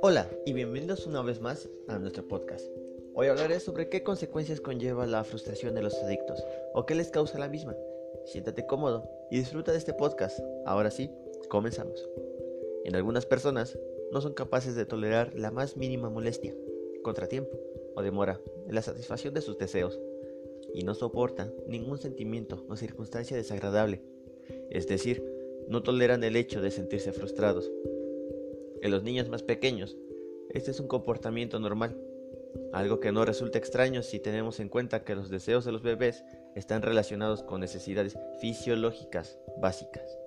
Hola y bienvenidos una vez más a nuestro podcast. Hoy hablaré sobre qué consecuencias conlleva la frustración de los adictos o qué les causa la misma. Siéntate cómodo y disfruta de este podcast. Ahora sí, comenzamos. En algunas personas no son capaces de tolerar la más mínima molestia, contratiempo o demora en la satisfacción de sus deseos y no soportan ningún sentimiento o circunstancia desagradable, es decir, no toleran el hecho de sentirse frustrados en los niños más pequeños, este es un comportamiento normal, algo que no resulta extraño si tenemos en cuenta que los deseos de los bebés están relacionados con necesidades fisiológicas básicas,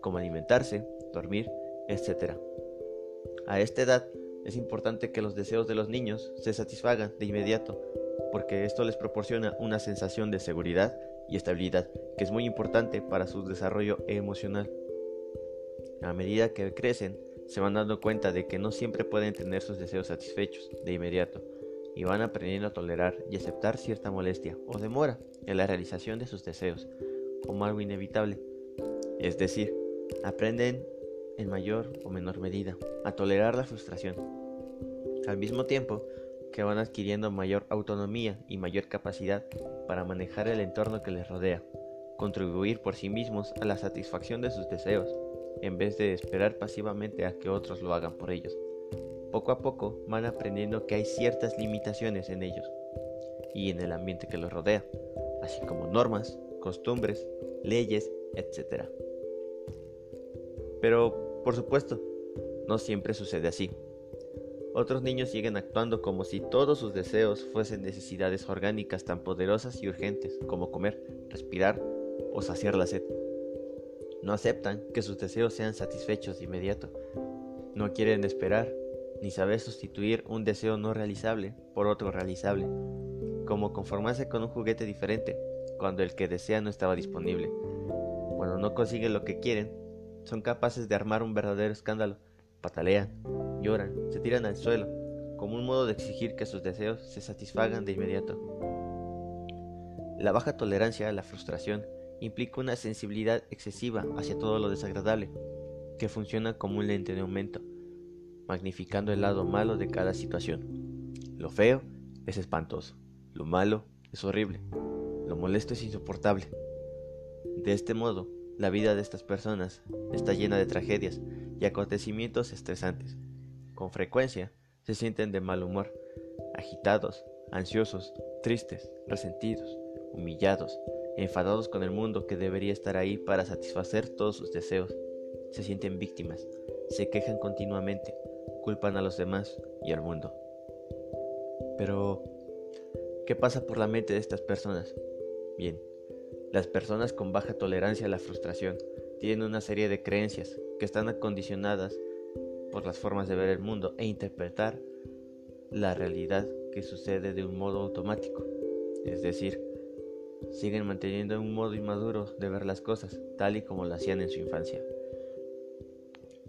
como alimentarse, dormir, etc. A esta edad es importante que los deseos de los niños se satisfagan de inmediato, porque esto les proporciona una sensación de seguridad y estabilidad que es muy importante para su desarrollo emocional. A medida que crecen, se van dando cuenta de que no siempre pueden tener sus deseos satisfechos de inmediato y van aprendiendo a tolerar y aceptar cierta molestia o demora en la realización de sus deseos como algo inevitable. Es decir, aprenden en mayor o menor medida a tolerar la frustración. Al mismo tiempo que van adquiriendo mayor autonomía y mayor capacidad para manejar el entorno que les rodea, contribuir por sí mismos a la satisfacción de sus deseos en vez de esperar pasivamente a que otros lo hagan por ellos. Poco a poco van aprendiendo que hay ciertas limitaciones en ellos y en el ambiente que los rodea, así como normas, costumbres, leyes, etc. Pero, por supuesto, no siempre sucede así. Otros niños siguen actuando como si todos sus deseos fuesen necesidades orgánicas tan poderosas y urgentes como comer, respirar o saciar la sed. No aceptan que sus deseos sean satisfechos de inmediato. No quieren esperar ni saber sustituir un deseo no realizable por otro realizable, como conformarse con un juguete diferente cuando el que desea no estaba disponible. Cuando no consiguen lo que quieren, son capaces de armar un verdadero escándalo, patalean, lloran, se tiran al suelo, como un modo de exigir que sus deseos se satisfagan de inmediato. La baja tolerancia a la frustración implica una sensibilidad excesiva hacia todo lo desagradable, que funciona como un lente de aumento, magnificando el lado malo de cada situación. Lo feo es espantoso, lo malo es horrible, lo molesto es insoportable. De este modo, la vida de estas personas está llena de tragedias y acontecimientos estresantes. Con frecuencia se sienten de mal humor, agitados, ansiosos, tristes, resentidos, humillados, enfadados con el mundo que debería estar ahí para satisfacer todos sus deseos. Se sienten víctimas, se quejan continuamente, culpan a los demás y al mundo. Pero, ¿qué pasa por la mente de estas personas? Bien, las personas con baja tolerancia a la frustración tienen una serie de creencias que están acondicionadas por las formas de ver el mundo e interpretar la realidad que sucede de un modo automático, es decir, siguen manteniendo un modo inmaduro de ver las cosas, tal y como lo hacían en su infancia.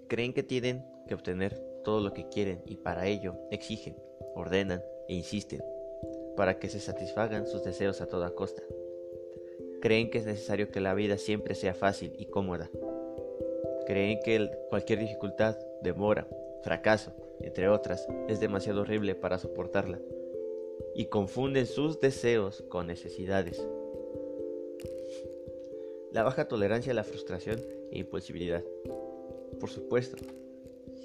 Creen que tienen que obtener todo lo que quieren y para ello exigen, ordenan e insisten para que se satisfagan sus deseos a toda costa. Creen que es necesario que la vida siempre sea fácil y cómoda. Creen que cualquier dificultad, demora, fracaso, entre otras, es demasiado horrible para soportarla y confunden sus deseos con necesidades. La baja tolerancia a la frustración e impulsibilidad. Por supuesto,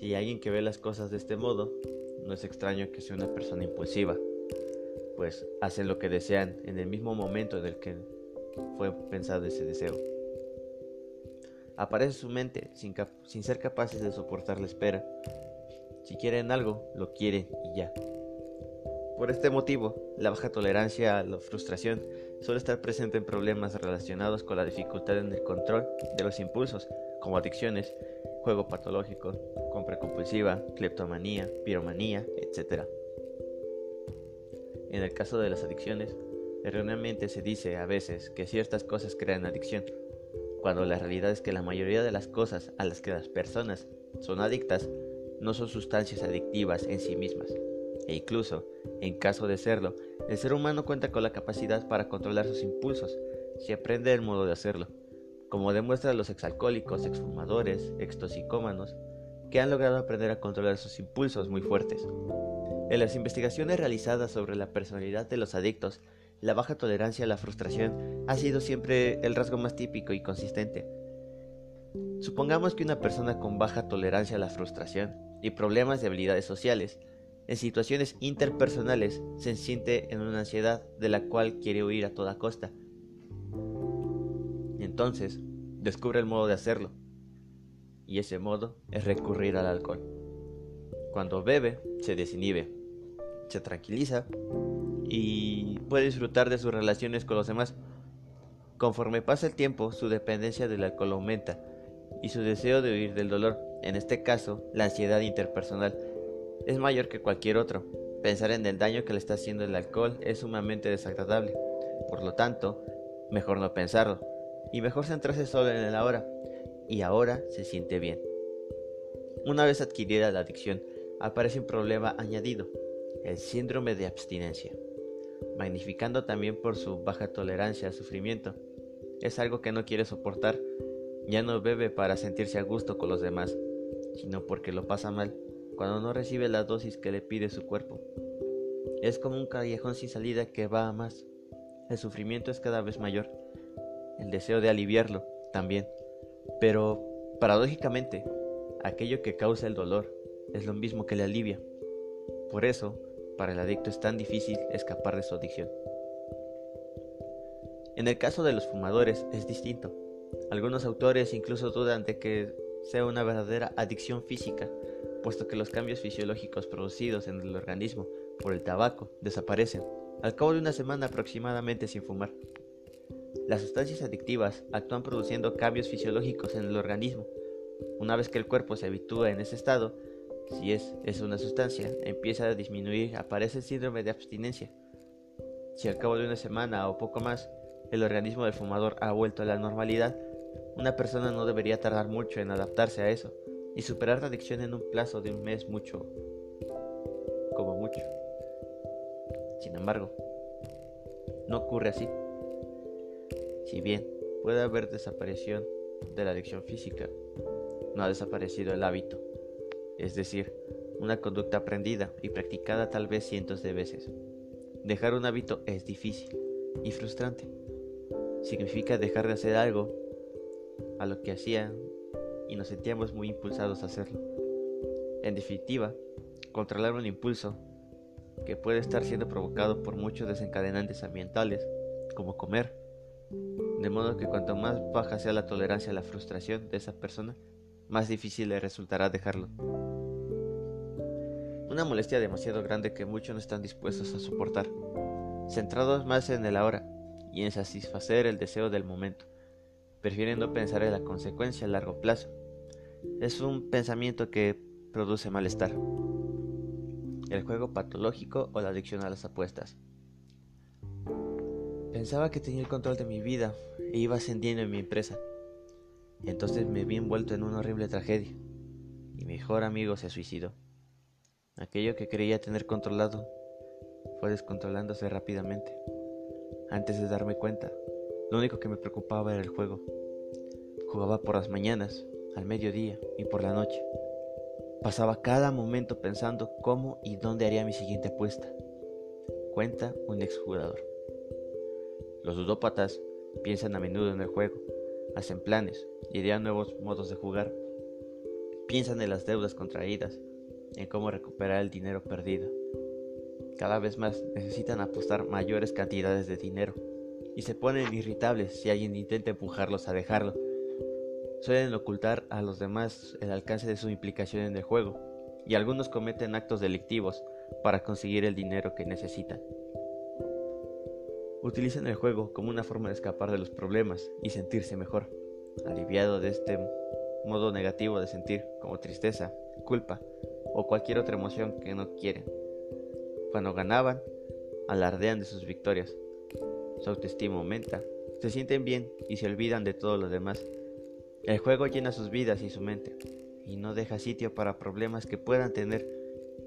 si alguien que ve las cosas de este modo, no es extraño que sea una persona impulsiva, pues hacen lo que desean en el mismo momento en el que fue pensado ese deseo. Aparece su mente sin, ser capaces de soportar la espera. Si quieren algo, lo quieren y ya. Por este motivo, la baja tolerancia a la frustración suele estar presente en problemas relacionados con la dificultad en el control de los impulsos, como adicciones, juego patológico, compra compulsiva, cleptomanía, piromanía, etc. En el caso de las adicciones, erróneamente se dice a veces que ciertas cosas crean adicción, cuando la realidad es que la mayoría de las cosas a las que las personas son adictas no son sustancias adictivas en sí mismas, e incluso, en caso de serlo, el ser humano cuenta con la capacidad para controlar sus impulsos si aprende el modo de hacerlo. como demuestran los exalcohólicos, exfumadores, extoxicómanos, que han logrado aprender a controlar sus impulsos muy fuertes. En las investigaciones realizadas sobre la personalidad de los adictos, la baja tolerancia a la frustración ha sido siempre el rasgo más típico y consistente. Supongamos que una persona con baja tolerancia a la frustración y problemas de habilidades sociales, en situaciones interpersonales se siente en una ansiedad de la cual quiere huir a toda costa. Entonces, descubre el modo de hacerlo, y ese modo es recurrir al alcohol. Cuando bebe, se desinhibe, se tranquiliza y puede disfrutar de sus relaciones con los demás. Conforme pasa el tiempo, su dependencia del alcohol aumenta y su deseo de huir del dolor, en este caso la ansiedad interpersonal, es mayor que cualquier otro. Pensar en el daño que le está haciendo el alcohol es sumamente desagradable. Por lo tanto, mejor no pensarlo y mejor centrarse solo en el ahora. Y ahora se siente bien. Una vez adquirida la adicción, aparece un problema añadido, el síndrome de abstinencia, magnificando también por su baja tolerancia al sufrimiento. Es algo que no quiere soportar, ya no bebe para sentirse a gusto con los demás, sino porque lo pasa mal cuando no recibe la dosis que le pide su cuerpo. Es como un callejón sin salida que va a más. El sufrimiento es cada vez mayor, el deseo de aliviarlo también. Pero, paradójicamente, aquello que causa el dolor es lo mismo que le alivia. Por eso, para el adicto es tan difícil escapar de su adicción. En el caso de los fumadores es distinto. Algunos autores incluso dudan de que sea una verdadera adicción física, puesto que los cambios fisiológicos producidos en el organismo por el tabaco desaparecen al cabo de una semana aproximadamente sin fumar. Las sustancias adictivas actúan produciendo cambios fisiológicos en el organismo. Una vez que el cuerpo se habitúa en ese estado, si es, es una sustancia, empieza a disminuir, aparece el síndrome de abstinencia. Si al cabo de una semana o poco más el organismo del fumador ha vuelto a la normalidad, una persona no debería tardar mucho en adaptarse a eso y superar la adicción en un plazo de un mes mucho, como mucho. Sin embargo, no ocurre así. Si bien puede haber desaparición de la adicción física, no ha desaparecido el hábito, es decir, una conducta aprendida y practicada tal vez cientos de veces. Dejar un hábito es difícil y frustrante. Significa dejar de hacer algo a lo que hacían y nos sentíamos muy impulsados a hacerlo. En definitiva, controlar un impulso que puede estar siendo provocado por muchos desencadenantes ambientales, como comer, de modo que cuanto más baja sea la tolerancia a la frustración de esa persona, más difícil le resultará dejarlo. Una molestia demasiado grande que muchos no están dispuestos a soportar, centrados más en el ahora y en satisfacer el deseo del momento, prefieren no pensar en la consecuencia a largo plazo. Es un pensamiento que produce malestar. El juego patológico o la adicción a las apuestas. Pensaba que tenía el control de mi vida e iba ascendiendo en mi empresa. Entonces me vi envuelto en una horrible tragedia. Mi mejor amigo se suicidó. Aquello que creía tener controlado fue descontrolándose rápidamente. Antes de darme cuenta, lo único que me preocupaba era el juego. Jugaba por las mañanas, al mediodía y por la noche. Pasaba cada momento pensando cómo y dónde haría mi siguiente apuesta. Cuenta un exjugador. Los ludópatas piensan a menudo en el juego, hacen planes, idean nuevos modos de jugar, piensan en las deudas contraídas, en cómo recuperar el dinero perdido. Cada vez más necesitan apostar mayores cantidades de dinero y se ponen irritables si alguien intenta empujarlos a dejarlo. Suelen ocultar a los demás el alcance de su implicación en el juego y algunos cometen actos delictivos para conseguir el dinero que necesitan. Utilizan el juego como una forma de escapar de los problemas y sentirse mejor, aliviado de este modo negativo de sentir como tristeza, culpa o cualquier otra emoción que no quieren. Cuando ganaban, alardean de sus victorias. Su autoestima aumenta, se sienten bien y se olvidan de todo lo demás. El juego llena sus vidas y su mente y no deja sitio para problemas que puedan tener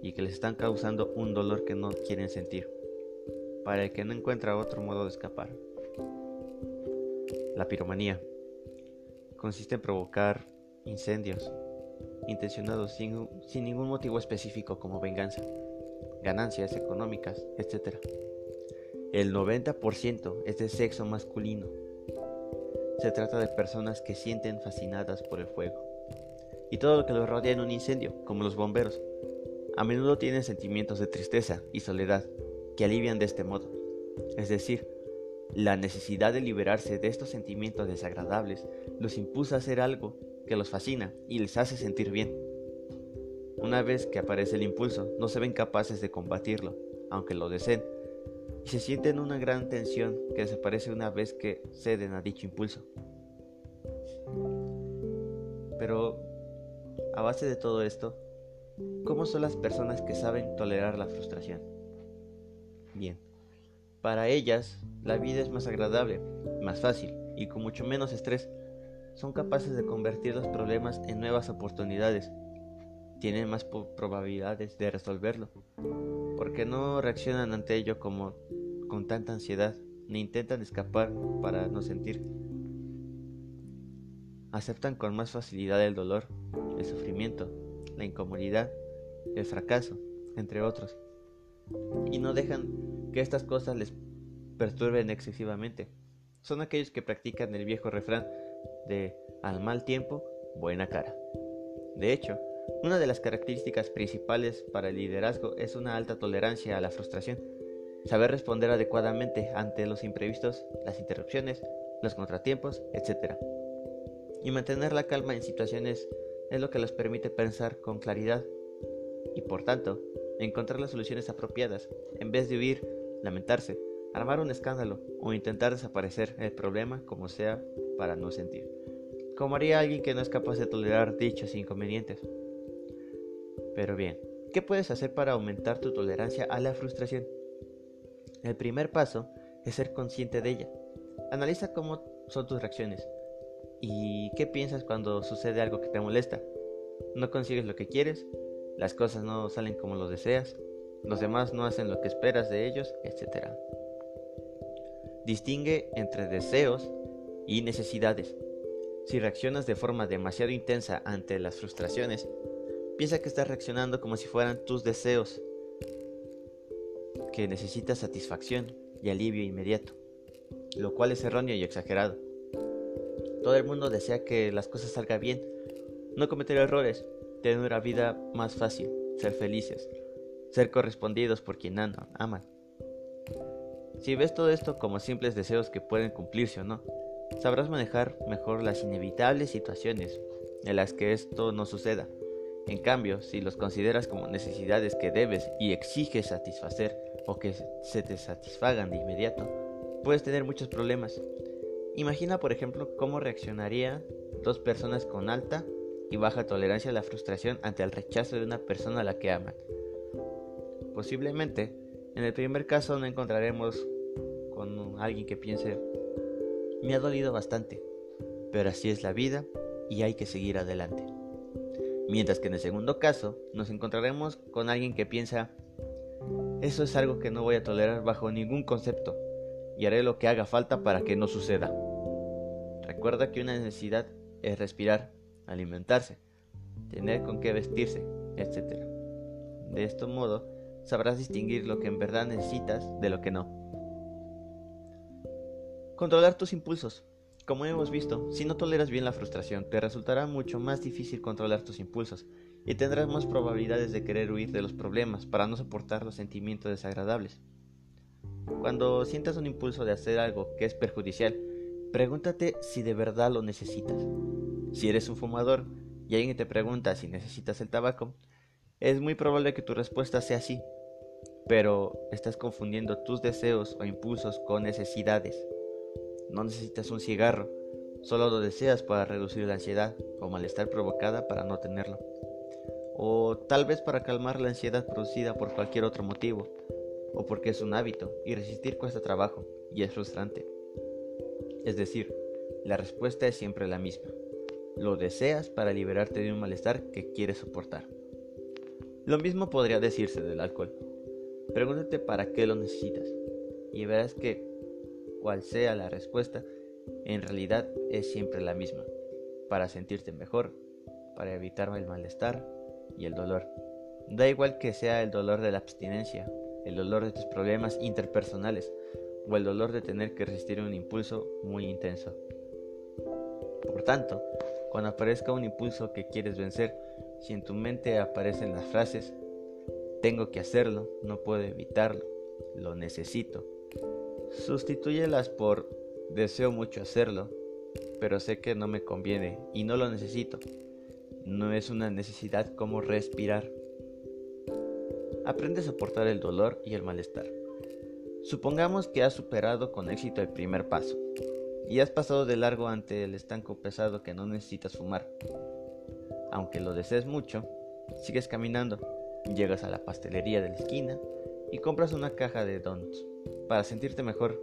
y que les están causando un dolor que no quieren sentir para el que no encuentra otro modo de escapar. La piromanía. consiste en provocar incendios intencionados sin, sin ningún motivo específico como venganza, ganancias económicas, etc. El 90% es de sexo masculino. Se trata de personas que sienten fascinadas por el fuego y todo lo que los rodea en un incendio, como los bomberos. A menudo tienen sentimientos de tristeza y soledad que alivian de este modo. Es decir, la necesidad de liberarse de estos sentimientos desagradables los impulsa a hacer algo que los fascina y les hace sentir bien. Una vez que aparece el impulso, no se ven capaces de combatirlo, aunque lo deseen, y se sienten una gran tensión que desaparece una vez que ceden a dicho impulso. Pero, a base de todo esto, ¿cómo son las personas que saben tolerar la frustración? Bien, para ellas la vida es más agradable, más fácil y con mucho menos estrés. Son capaces de convertir los problemas en nuevas oportunidades. Tienen más probabilidades de resolverlo, porque no reaccionan ante ello como con tanta ansiedad, ni intentan escapar para no sentir. Aceptan con más facilidad el dolor, el sufrimiento, la incomodidad, el fracaso, entre otros, y no dejan que estas cosas les perturben excesivamente. Son aquellos que practican el viejo refrán de al mal tiempo, buena cara. De hecho, una de las características principales para el liderazgo es una alta tolerancia a la frustración, saber responder adecuadamente ante los imprevistos, las interrupciones, los contratiempos, etc. Y mantener la calma en situaciones es lo que les permite pensar con claridad y por tanto encontrar las soluciones apropiadas en vez de huir, lamentarse armar un escándalo o intentar desaparecer el problema como sea para no sentir. Como haría alguien que no es capaz de tolerar dichos inconvenientes. Pero bien, ¿qué puedes hacer para aumentar tu tolerancia a la frustración? El primer paso es ser consciente de ella. Analiza cómo son tus reacciones y qué piensas cuando sucede algo que te molesta. No consigues lo que quieres, las cosas no salen como lo deseas, los demás no hacen lo que esperas de ellos, etc. Distingue entre deseos y necesidades. Si reaccionas de forma demasiado intensa ante las frustraciones, piensa que estás reaccionando como si fueran tus deseos, que necesitas satisfacción y alivio inmediato, lo cual es erróneo y exagerado. Todo el mundo desea que las cosas salgan bien, no cometer errores, tener una vida más fácil, ser felices, ser correspondidos por quien aman. Si ves todo esto como simples deseos que pueden cumplirse o no, sabrás manejar mejor las inevitables situaciones en las que esto no suceda. En cambio, si los consideras como necesidades que debes y exiges satisfacer o que se te satisfagan de inmediato, puedes tener muchos problemas. Imagina, por ejemplo, cómo reaccionarían dos personas con alta y baja tolerancia a la frustración ante el rechazo de una persona a la que aman. Posiblemente en el primer caso no encontraremos con alguien que piense, me ha dolido bastante, pero así es la vida y hay que seguir adelante. Mientras que en el segundo caso nos encontraremos con alguien que piensa, eso es algo que no voy a tolerar bajo ningún concepto y haré lo que haga falta para que no suceda. Recuerda que una necesidad es respirar, alimentarse, tener con qué vestirse, etc. De este modo, sabrás distinguir lo que en verdad necesitas de lo que no. Controlar tus impulsos. Como hemos visto, si no toleras bien la frustración, te resultará mucho más difícil controlar tus impulsos y tendrás más probabilidades de querer huir de los problemas para no soportar los sentimientos desagradables. Cuando sientas un impulso de hacer algo que es perjudicial, pregúntate si de verdad lo necesitas. Si eres un fumador y alguien te pregunta si necesitas el tabaco, es muy probable que tu respuesta sea sí, pero estás confundiendo tus deseos o impulsos con necesidades. No necesitas un cigarro, solo lo deseas para reducir la ansiedad o malestar provocada para no tenerlo. O tal vez para calmar la ansiedad producida por cualquier otro motivo, o porque es un hábito y resistir cuesta trabajo y es frustrante. Es decir, la respuesta es siempre la misma. Lo deseas para liberarte de un malestar que quieres soportar. Lo mismo podría decirse del alcohol. Pregúntate para qué lo necesitas y verás que, cual sea la respuesta, en realidad es siempre la misma. para sentirte mejor, para evitar el malestar y el dolor. Da igual que sea el dolor de la abstinencia, el dolor de tus problemas interpersonales o el dolor de tener que resistir un impulso muy intenso. Por tanto, cuando aparezca un impulso que quieres vencer, si en tu mente aparecen las frases, tengo que hacerlo, no puedo evitarlo, lo necesito, sustitúyelas por deseo mucho hacerlo, pero sé que no me conviene y no lo necesito. No es una necesidad como respirar. Aprende a soportar el dolor y el malestar. Supongamos que has superado con éxito el primer paso y has pasado de largo ante el estanco pesado que no necesitas fumar. Aunque lo desees mucho, sigues caminando, llegas a la pastelería de la esquina y compras una caja de donuts para sentirte mejor,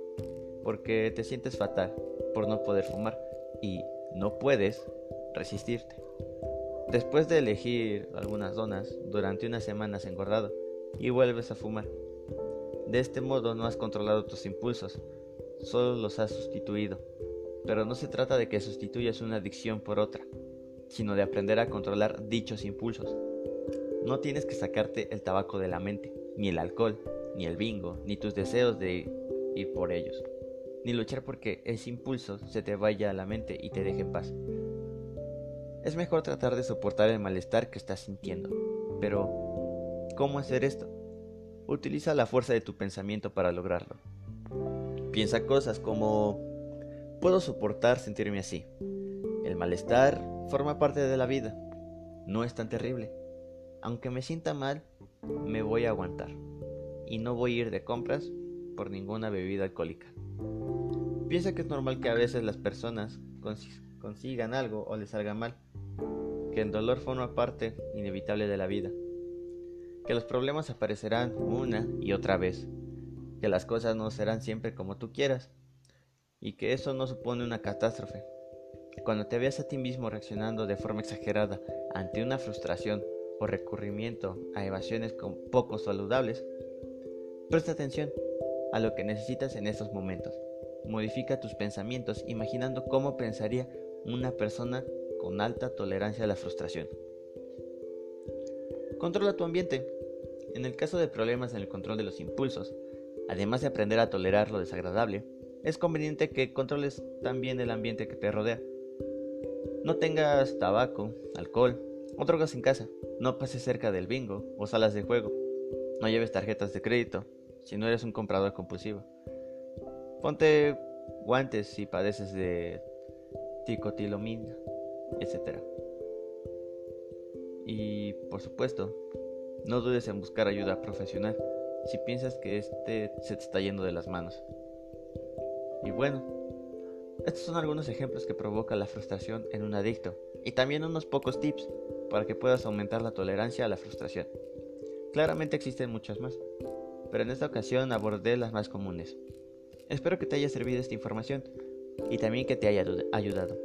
porque te sientes fatal por no poder fumar y no puedes resistirte. Después de elegir algunas donas, durante unas semanas engordado y vuelves a fumar. De este modo no has controlado tus impulsos, solo los has sustituido. Pero no se trata de que sustituyas una adicción por otra, sino de aprender a controlar dichos impulsos. No tienes que sacarte el tabaco de la mente, ni el alcohol, ni el bingo, ni tus deseos de ir por ellos, ni luchar porque ese impulso se te vaya a la mente y te deje en paz. Es mejor tratar de soportar el malestar que estás sintiendo. Pero, ¿cómo hacer esto? Utiliza la fuerza de tu pensamiento para lograrlo. Piensa cosas como, puedo soportar sentirme así. El malestar forma parte de la vida. No es tan terrible. Aunque me sienta mal, me voy a aguantar. Y no voy a ir de compras por ninguna bebida alcohólica. Piensa que es normal que a veces las personas consigan algo o les salga mal que el dolor forma parte inevitable de la vida, que los problemas aparecerán una y otra vez, que las cosas no serán siempre como tú quieras, y que eso no supone una catástrofe. Cuando te veas a ti mismo reaccionando de forma exagerada ante una frustración o recurrimiento a evasiones poco saludables, presta atención a lo que necesitas en estos momentos. Modifica tus pensamientos imaginando cómo pensaría una persona con alta tolerancia a la frustración. Controla tu ambiente. En el caso de problemas en el control de los impulsos, además de aprender a tolerar lo desagradable, es conveniente que controles también el ambiente que te rodea. No tengas tabaco, alcohol o drogas en casa. No pases cerca del bingo o salas de juego. No lleves tarjetas de crédito si no eres un comprador compulsivo. Ponte guantes si padeces de ticotilomina etc. Y por supuesto, no dudes en buscar ayuda profesional si piensas que este se te está yendo de las manos. Y bueno, estos son algunos ejemplos que provoca la frustración en un adicto y también unos pocos tips para que puedas aumentar la tolerancia a la frustración. Claramente existen muchas más, pero en esta ocasión abordé las más comunes. Espero que te haya servido esta información y también que te haya ayudado.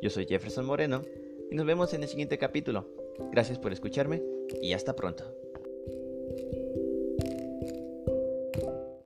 Yo soy Jefferson Moreno y nos vemos en el siguiente capítulo. Gracias por escucharme y hasta pronto.